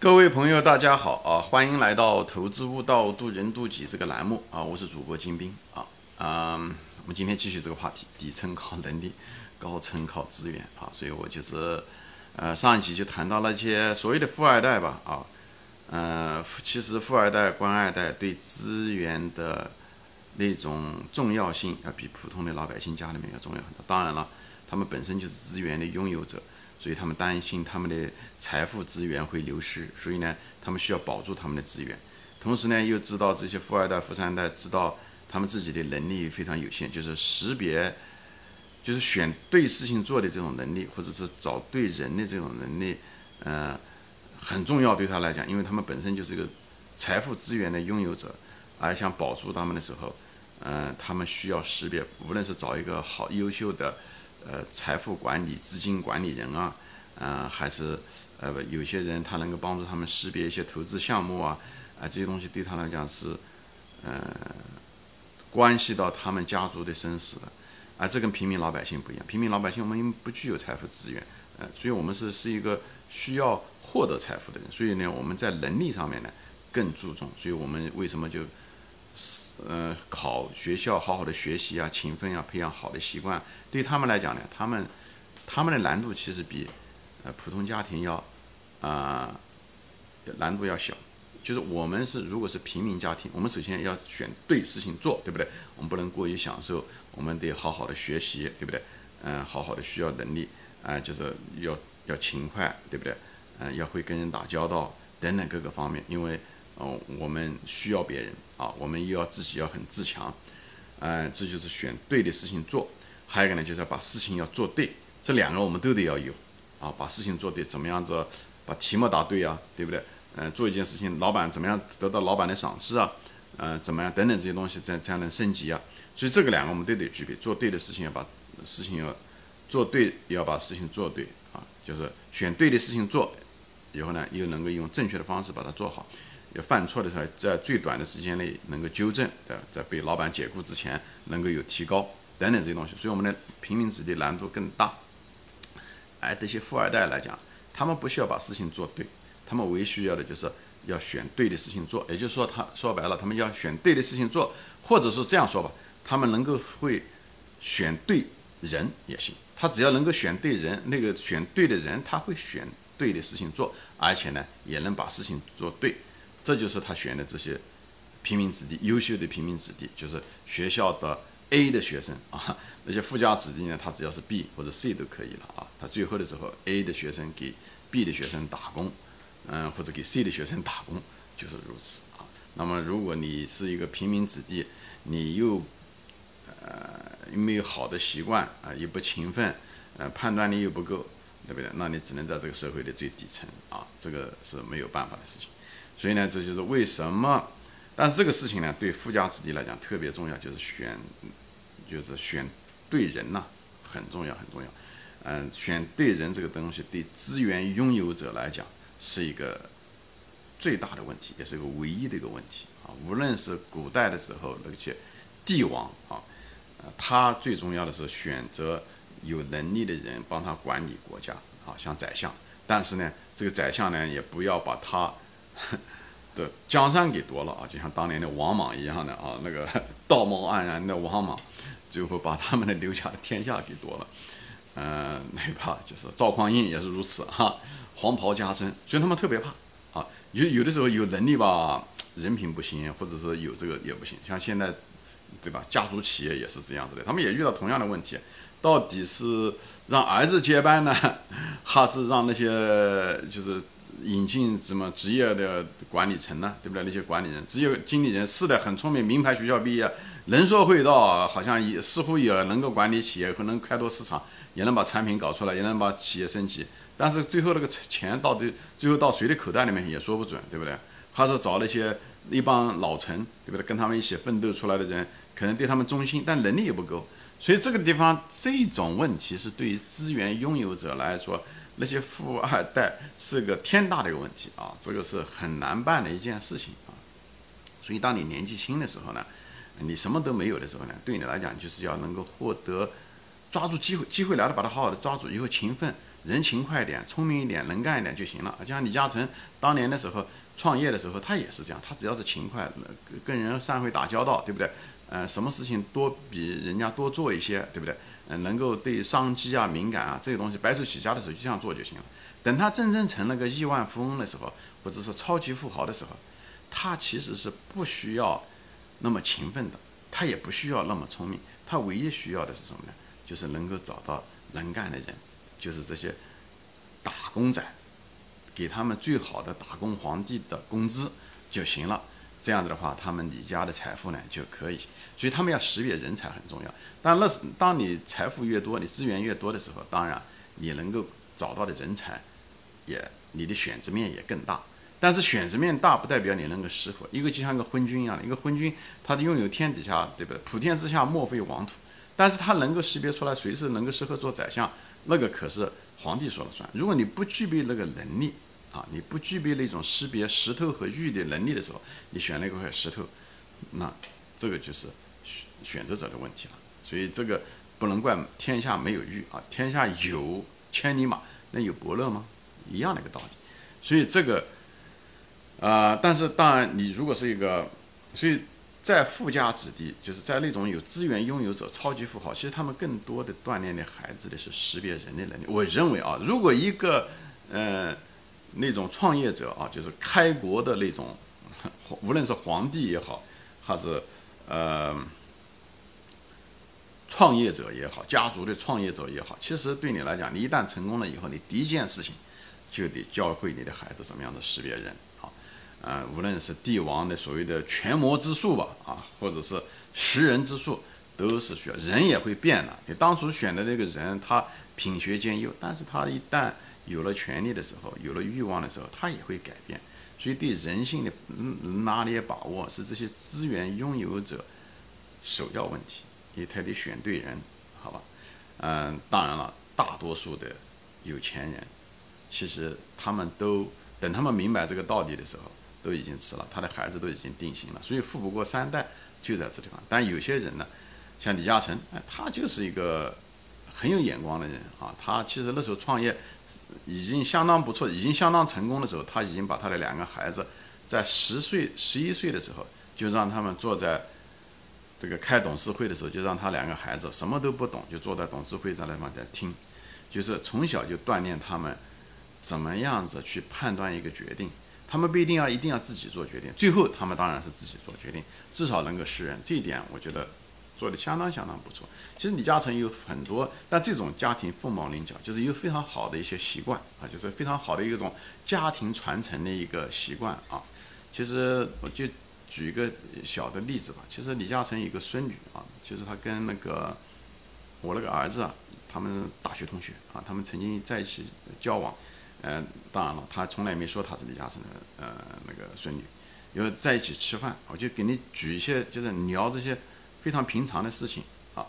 各位朋友，大家好啊！欢迎来到《投资悟道，渡人渡己》这个栏目啊！我是主播金兵啊嗯！我们今天继续这个话题：底层靠能力，高层靠资源啊！所以我就是呃上一集就谈到了一些所谓的富二代吧啊，呃，其实富二代、官二代对资源的那种重要性要比普通的老百姓家里面要重要很多。当然了，他们本身就是资源的拥有者。所以他们担心他们的财富资源会流失，所以呢，他们需要保住他们的资源。同时呢，又知道这些富二代、富三代知道他们自己的能力非常有限，就是识别，就是选对事情做的这种能力，或者是找对人的这种能力，呃，很重要对他来讲，因为他们本身就是一个财富资源的拥有者，而想保住他们的时候，嗯，他们需要识别，无论是找一个好优秀的。呃，财富管理、资金管理人啊，嗯，还是呃，有些人他能够帮助他们识别一些投资项目啊，啊，这些东西对他来讲是，呃，关系到他们家族的生死的，啊，这跟平民老百姓不一样。平民老百姓我们不具有财富资源，呃，所以我们是是一个需要获得财富的人，所以呢，我们在能力上面呢更注重，所以我们为什么就？呃，考学校好好的学习啊，勤奋啊，培养好的习惯，对他们来讲呢，他们他们的难度其实比呃普通家庭要啊难度要小。就是我们是如果是平民家庭，我们首先要选对事情做，对不对？我们不能过于享受，我们得好好的学习，对不对？嗯，好好的需要能力啊，就是要要勤快，对不对？嗯，要会跟人打交道等等各个方面，因为。哦，我们需要别人啊，我们又要自己要很自强，嗯，这就是选对的事情做。还有一个呢，就是要把事情要做对，这两个我们都得要有啊，把事情做对，怎么样子把题目答对啊，对不对？嗯，做一件事情，老板怎么样得到老板的赏识啊？嗯，怎么样等等这些东西才才能升级啊？所以这个两个我们都得具备，做对的事情要把事情要做对，要把事情做对啊，就是选对的事情做，以后呢又能够用正确的方式把它做好。要犯错的时候，在最短的时间内能够纠正，对吧？在被老板解雇之前能够有提高等等这些东西，所以我们的平民子弟难度更大。哎，这些富二代来讲，他们不需要把事情做对，他们唯一需要的就是要选对的事情做。也就是说，他说白了，他们要选对的事情做，或者是这样说吧，他们能够会选对人也行。他只要能够选对人，那个选对的人，他会选对的事情做，而且呢，也能把事情做对。这就是他选的这些平民子弟，优秀的平民子弟，就是学校的 A 的学生啊。那些富家子弟呢，他只要是 B 或者 C 都可以了啊。他最后的时候，A 的学生给 B 的学生打工，嗯，或者给 C 的学生打工，就是如此啊。那么，如果你是一个平民子弟，你又呃又没有好的习惯啊，又不勤奋，呃，判断力又不够，对不对？那你只能在这个社会的最底层啊，这个是没有办法的事情。所以呢，这就是为什么，但是这个事情呢，对富家子弟来讲特别重要，就是选，就是选对人呐，很重要，很重要。嗯，选对人这个东西，对资源拥有者来讲是一个最大的问题，也是一个唯一的一个问题啊。无论是古代的时候那些帝王啊，他最重要的是选择有能力的人帮他管理国家啊，像宰相。但是呢，这个宰相呢，也不要把他。的江山给夺了啊，就像当年的王莽一样的啊，那个 道貌岸然的王莽，最后把他们的留下的天下给夺了。嗯，那怕就是赵匡胤也是如此哈，黄袍加身，所以他们特别怕啊。有有的时候有能力吧，人品不行，或者是有这个也不行。像现在，对吧？家族企业也是这样子的，他们也遇到同样的问题，到底是让儿子接班呢，还是让那些就是？引进什么职业的管理层呢？对不对？那些管理人、职业经理人是的，很聪明，名牌学校毕业，能说会道，好像也似乎也能够管理企业，可能开拓市场，也能把产品搞出来，也能把企业升级。但是最后那个钱到底最后到谁的口袋里面也说不准，对不对？还是找那些一帮老臣，对不对？跟他们一起奋斗出来的人，可能对他们忠心，但能力也不够。所以这个地方这种问题是对于资源拥有者来说。那些富二代是个天大的一个问题啊，这个是很难办的一件事情啊。所以，当你年纪轻的时候呢，你什么都没有的时候呢，对你来讲就是要能够获得抓住机会，机会来了把它好好的抓住，以后勤奋人勤快一点、聪明一点、能干一点就行了。就像李嘉诚当年的时候创业的时候，他也是这样，他只要是勤快，跟人善会打交道，对不对？呃，什么事情多比人家多做一些，对不对？嗯，能够对商机啊敏感啊这些东西白手起家的时候就这样做就行了。等他真正成了个亿万富翁的时候，或者是超级富豪的时候，他其实是不需要那么勤奋的，他也不需要那么聪明，他唯一需要的是什么呢？就是能够找到能干的人，就是这些打工仔，给他们最好的打工皇帝的工资就行了。这样子的话，他们李家的财富呢就可以。所以他们要识别人才很重要。但那是当你财富越多，你资源越多的时候，当然你能够找到的人才也你的选择面也更大。但是选择面大不代表你能够适合。一个就像个昏君一样，一个昏君，他的拥有天底下对不对？普天之下莫非王土。但是他能够识别出来谁是能够适合做宰相，那个可是皇帝说了算。如果你不具备那个能力啊，你不具备那种识别石头和玉的能力的时候，你选了一块石头，那这个就是选选择者的问题了。所以这个不能怪天下没有玉啊，天下有千里马，那有伯乐吗？一样的一个道理。所以这个，呃，但是当然你如果是一个，所以。在富家子弟，就是在那种有资源拥有者、超级富豪，其实他们更多的锻炼的孩子的是识别人的能力。我认为啊，如果一个呃那种创业者啊，就是开国的那种，无论是皇帝也好，还是呃创业者也好，家族的创业者也好，其实对你来讲，你一旦成功了以后，你第一件事情就得教会你的孩子怎么样的识别人。啊，呃无论是帝王的所谓的权谋之术吧，啊，或者是识人之术，都是需要。人也会变的。你当初选的那个人，他品学兼优，但是他一旦有了权力的时候，有了欲望的时候，他也会改变。所以对人性的拿捏把握，是这些资源拥有者首要问题。你他得选对人，好吧？嗯，当然了，大多数的有钱人，其实他们都等他们明白这个道理的时候。都已经迟了，他的孩子都已经定型了，所以富不过三代就在这地方。但有些人呢，像李嘉诚，哎，他就是一个很有眼光的人啊。他其实那时候创业已经相当不错，已经相当成功的时候，他已经把他的两个孩子在十岁、十一岁的时候就让他们坐在这个开董事会的时候，就让他两个孩子什么都不懂，就坐在董事会上来嘛在听，就是从小就锻炼他们怎么样子去判断一个决定。他们不一定要一定要自己做决定，最后他们当然是自己做决定，至少能够识人，这一点我觉得做的相当相当不错。其实李嘉诚有很多，但这种家庭凤毛麟角，就是有非常好的一些习惯啊，就是非常好的一种家庭传承的一个习惯啊。其实我就举一个小的例子吧，其实李嘉诚有个孙女啊，就是他跟那个我那个儿子啊，他们大学同学啊，他们曾经在一起交往。嗯，当然了，他从来没说他是李嘉诚的呃那个孙女，因为在一起吃饭，我就给你举一些，就是聊这些非常平常的事情啊。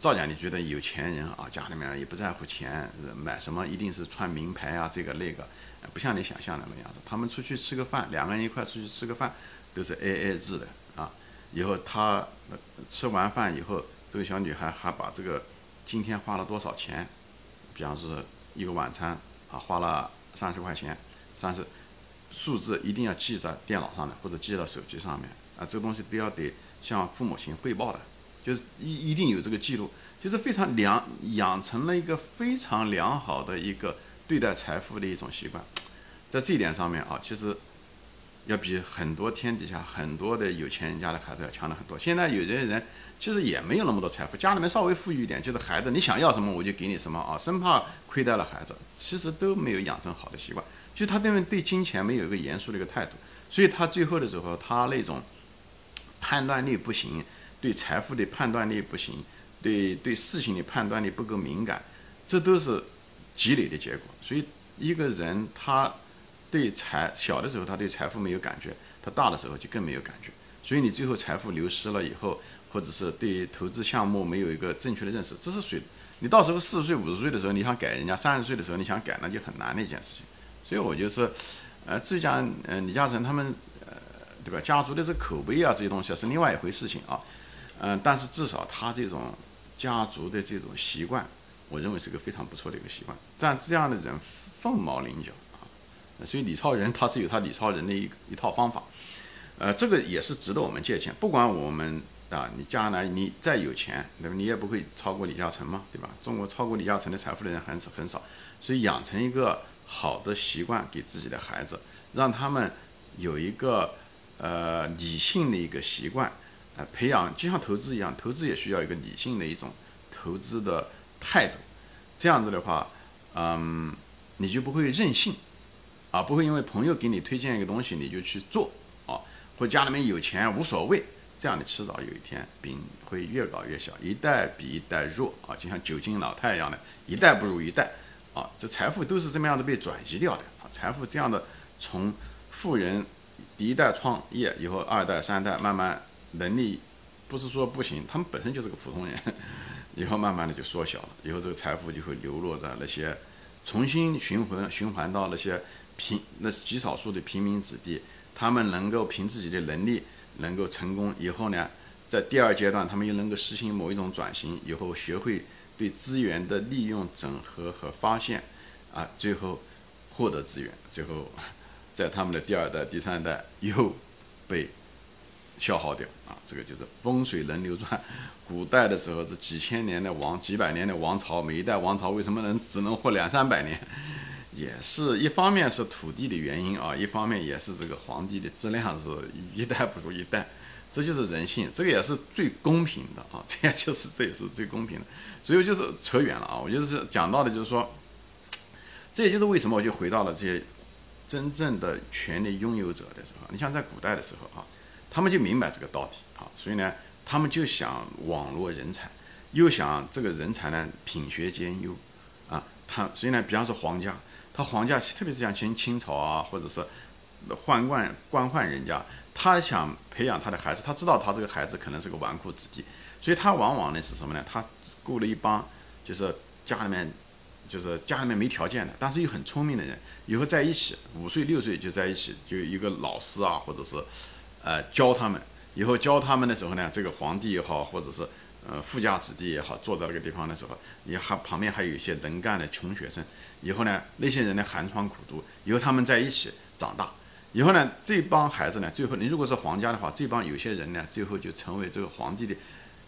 照讲，你觉得有钱人啊，家里面也不在乎钱，买什么一定是穿名牌啊，这个那个，不像你想象的那样子。他们出去吃个饭，两个人一块出去吃个饭，都是 A A 制的啊。以后他吃完饭以后，这个小女孩还把这个今天花了多少钱，比方说一个晚餐。啊，花了三十块钱，三十数字一定要记在电脑上的，或者记到手机上面啊，这个东西都要得向父母亲汇报的，就是一一定有这个记录，就是非常良养成了一个非常良好的一个对待财富的一种习惯，在这一点上面啊，其实。要比很多天底下很多的有钱人家的孩子要强的很多。现在有些人其实也没有那么多财富，家里面稍微富裕一点，就是孩子你想要什么我就给你什么啊，生怕亏待了孩子，其实都没有养成好的习惯，就他对面对金钱没有一个严肃的一个态度，所以他最后的时候他那种判断力不行，对财富的判断力不行，对对事情的判断力不够敏感，这都是积累的结果。所以一个人他。对财小的时候，他对财富没有感觉；他大的时候就更没有感觉。所以你最后财富流失了以后，或者是对投资项目没有一个正确的认识，这是谁？你到时候四十岁、五十岁的时候，你想改人家三十岁的时候你想改，那就很难的一件事情。所以我就说，呃，至于讲，呃，李嘉诚他们，对吧？家族的这口碑啊，这些东西啊是另外一回事情啊。嗯，但是至少他这种家族的这种习惯，我认为是个非常不错的一个习惯。但这样的人凤毛麟角啊，所以李超人他是有他李超人的一一套方法，呃，这个也是值得我们借鉴。不管我们啊，你将来你再有钱，对吧？你也不会超过李嘉诚嘛，对吧？中国超过李嘉诚的财富的人还是很少，所以养成一个好的习惯给自己的孩子，让他们有一个呃理性的一个习惯。呃，培养就像投资一样，投资也需要一个理性的一种投资的态度，这样子的话，嗯，你就不会任性，啊，不会因为朋友给你推荐一个东西你就去做，啊，或家里面有钱无所谓，这样的迟早有一天饼会越搞越小，一代比一代弱，啊，就像酒精老太一样的，一代不如一代，啊，这财富都是这么样的被转移掉的，啊，财富这样的从富人第一代创业以后，二代三代慢慢。能力不是说不行，他们本身就是个普通人，以后慢慢的就缩小了，以后这个财富就会流落在那些重新循环循环到那些平那极少数的平民子弟，他们能够凭自己的能力能够成功以后呢，在第二阶段他们又能够实行某一种转型，以后学会对资源的利用、整合和发现，啊，最后获得资源，最后在他们的第二代、第三代又被。消耗掉啊，这个就是风水轮流转。古代的时候，这几千年的王、几百年的王朝，每一代王朝为什么能只能活两三百年？也是一方面是土地的原因啊，一方面也是这个皇帝的质量是一代不如一代，这就是人性，这个也是最公平的啊，这也就是这也是最公平的。所以就是扯远了啊，我就是讲到的就是说，这也就是为什么我就回到了这些真正的权力拥有者的时候，你像在古代的时候啊。他们就明白这个道理啊，所以呢，他们就想网络人才，又想这个人才呢品学兼优啊。他所以呢，比方说皇家，他皇家特别是像清清朝啊，或者是宦官官宦人家，他想培养他的孩子，他知道他这个孩子可能是个纨绔子弟，所以他往往呢是什么呢？他雇了一帮就是家里面就是家里面没条件的，但是又很聪明的人，以后在一起五岁六岁就在一起，就一个老师啊，或者是。呃，教他们以后教他们的时候呢，这个皇帝也好，或者是呃富家子弟也好，坐在那个地方的时候，也还旁边还有一些能干的穷学生。以后呢，那些人呢寒窗苦读，以后他们在一起长大，以后呢，这帮孩子呢，最后你如果是皇家的话，这帮有些人呢，最后就成为这个皇帝的，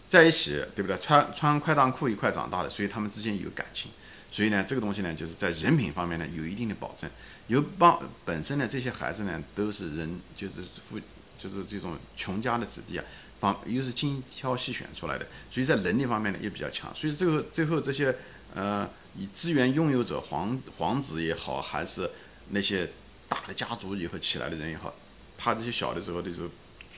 在一起，对不对？穿穿快裆裤一块长大的，所以他们之间有感情。所以呢，这个东西呢，就是在人品方面呢，有一定的保证。有帮本身呢，这些孩子呢，都是人，就是富。就是这种穷家的子弟啊，方又是精挑细选出来的，所以在能力方面呢也比较强。所以最后最后这些呃以资源拥有者皇皇子也好，还是那些大的家族以后起来的人也好，他这些小的时候的时候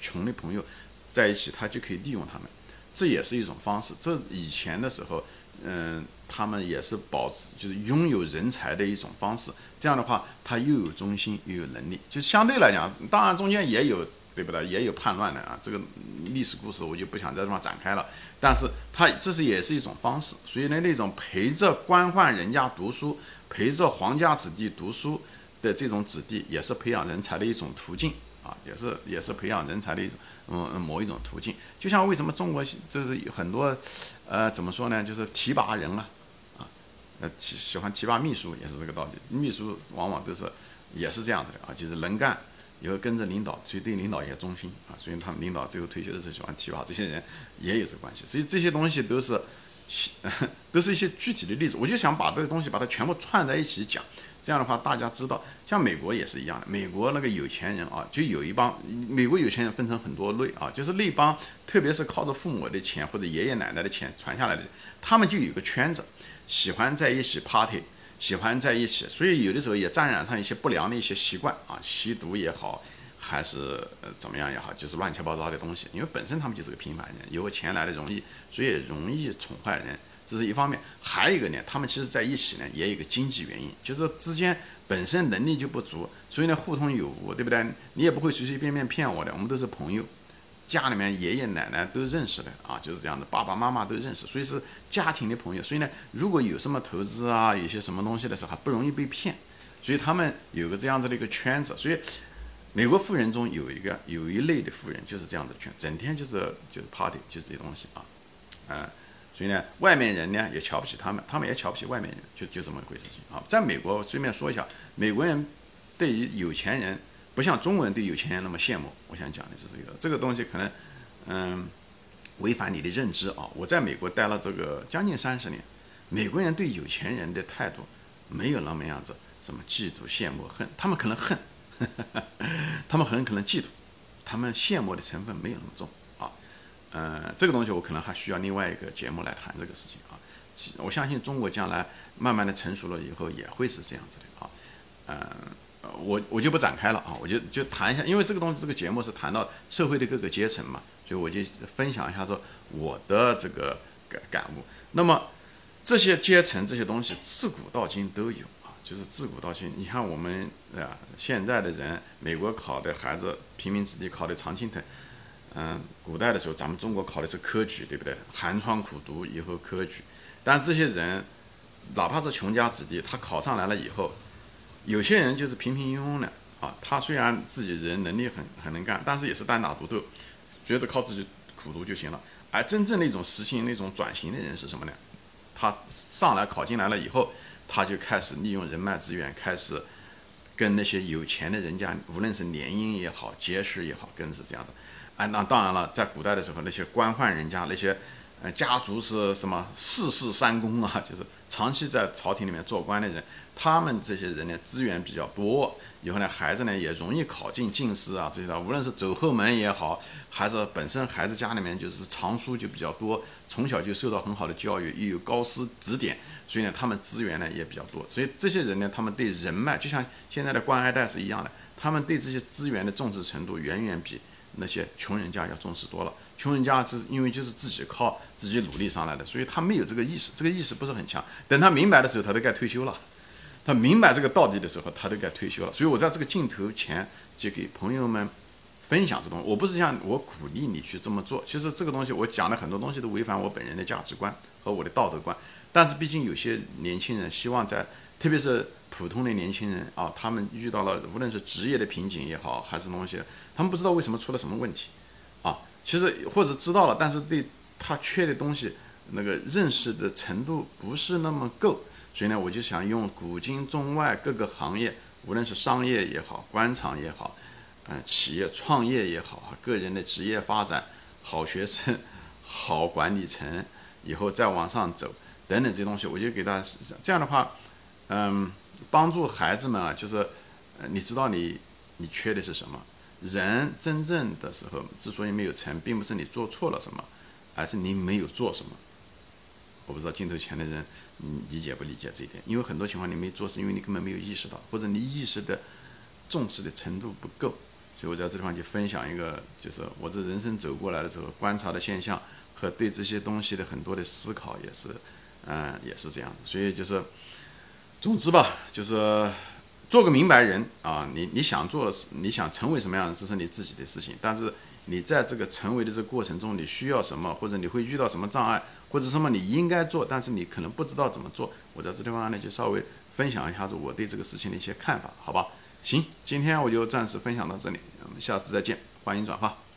穷的朋友在一起，他就可以利用他们，这也是一种方式。这以前的时候，嗯，他们也是保持就是拥有人才的一种方式。这样的话，他又有忠心又有能力，就相对来讲，当然中间也有。对不对？也有叛乱的啊，这个历史故事我就不想在这方展开了。但是他这是也是一种方式，所以呢，那种陪着官宦人家读书、陪着皇家子弟读书的这种子弟，也是培养人才的一种途径啊，也是也是培养人才的一种嗯某一种途径。就像为什么中国就是很多呃怎么说呢，就是提拔人啊啊，呃喜喜欢提拔秘书也是这个道理。秘书往往都是也是这样子的啊，就是能干。以后跟着领导，所以对领导也忠心啊，所以他们领导最后退休的时候喜欢提拔这些人，也有这个关系。所以这些东西都是，都是一些具体的例子。我就想把这个东西把它全部串在一起讲，这样的话大家知道，像美国也是一样的。美国那个有钱人啊，就有一帮美国有钱人分成很多类啊，就是那帮特别是靠着父母的钱或者爷爷奶奶的钱传下来的，他们就有个圈子，喜欢在一起 party。喜欢在一起，所以有的时候也沾染上一些不良的一些习惯啊，吸毒也好，还是怎么样也好，就是乱七八糟的东西。因为本身他们就是个平凡人，有个钱来的容易，所以容易宠坏人，这是一方面。还有一个呢，他们其实在一起呢，也有个经济原因，就是之间本身能力就不足，所以呢互通有无，对不对？你也不会随随便便骗我的，我们都是朋友。家里面爷爷奶奶都认识的啊，就是这样的，爸爸妈妈都认识，所以是家庭的朋友。所以呢，如果有什么投资啊，有些什么东西的时候，还不容易被骗。所以他们有个这样子的一个圈子。所以美国富人中有一个有一类的富人就是这样的圈，整天就是就是 party，就是这些东西啊，嗯，所以呢，外面人呢也瞧不起他们，他们也瞧不起外面人，就就这么一回事情啊。在美国，顺便说一下，美国人对于有钱人不像中国人对有钱人那么羡慕。我想讲的是这个，这个东西可能嗯违反你的认知啊。我在美国待了这个将近三十年，美国人对有钱人的态度没有那么样子，什么嫉妒、羡慕、恨，他们可能恨，他们很可能嫉妒，他们羡慕的成分没有那么重啊。嗯，这个东西我可能还需要另外一个节目来谈这个事情啊。我相信中国将来慢慢的成熟了以后也会是这样子的啊。嗯，我我就不展开了啊，我就就谈一下，因为这个东西这个节目是谈到社会的各个阶层嘛，所以我就分享一下说我的这个感感悟。那么这些阶层这些东西自古到今都有，就是自古到今，你看我们啊现在的人，美国考的孩子，平民子弟考的常青藤。嗯，古代的时候，咱们中国考的是科举，对不对？寒窗苦读以后科举，但这些人，哪怕是穷家子弟，他考上来了以后，有些人就是平平庸庸的啊。他虽然自己人能力很很能干，但是也是单打独斗，觉得靠自己苦读就行了。而真正那种实行那种转型的人是什么呢？他上来考进来了以后，他就开始利用人脉资源，开始跟那些有钱的人家，无论是联姻也好，结识也好，更是这样的。哎，那当然了，在古代的时候，那些官宦人家，那些呃家族是什么四世三公啊，就是长期在朝廷里面做官的人，他们这些人呢资源比较多，以后呢孩子呢也容易考进进士啊这些的，无论是走后门也好，还是本身孩子家里面就是藏书就比较多，从小就受到很好的教育，又有高师指点，所以呢他们资源呢也比较多，所以这些人呢他们对人脉就像现在的官二代是一样的，他们对这些资源的重视程度远远比。那些穷人家要重视多了，穷人家是因为就是自己靠自己努力上来的，所以他没有这个意识，这个意识不是很强。等他明白的时候，他都该退休了。他明白这个道理的时候，他都该退休了。所以我在这个镜头前就给朋友们分享这东西。我不是像我鼓励你去这么做，其实这个东西我讲的很多东西都违反我本人的价值观和我的道德观。但是毕竟有些年轻人希望在，特别是。普通的年轻人啊，他们遇到了无论是职业的瓶颈也好，还是东西，他们不知道为什么出了什么问题，啊，其实或者知道了，但是对他缺的东西那个认识的程度不是那么够，所以呢，我就想用古今中外各个行业，无论是商业也好，官场也好，嗯，企业创业也好，个人的职业发展，好学生，好管理层，以后再往上走等等这些东西，我就给大家这样的话，嗯。帮助孩子们啊，就是，你知道你你缺的是什么？人真正的时候之所以没有成，并不是你做错了什么，而是你没有做什么。我不知道镜头前的人，你理解不理解这一点？因为很多情况你没做，是因为你根本没有意识到，或者你意识的重视的程度不够。所以我在这地方就分享一个，就是我这人生走过来的时候观察的现象和对这些东西的很多的思考，也是，嗯，也是这样的。所以就是。总之吧，就是做个明白人啊！你你想做，你想成为什么样的，这是你自己的事情。但是你在这个成为的这个过程中，你需要什么，或者你会遇到什么障碍，或者什么你应该做，但是你可能不知道怎么做。我在这地方呢，就稍微分享一下子我对这个事情的一些看法，好吧？行，今天我就暂时分享到这里，我们下次再见，欢迎转发。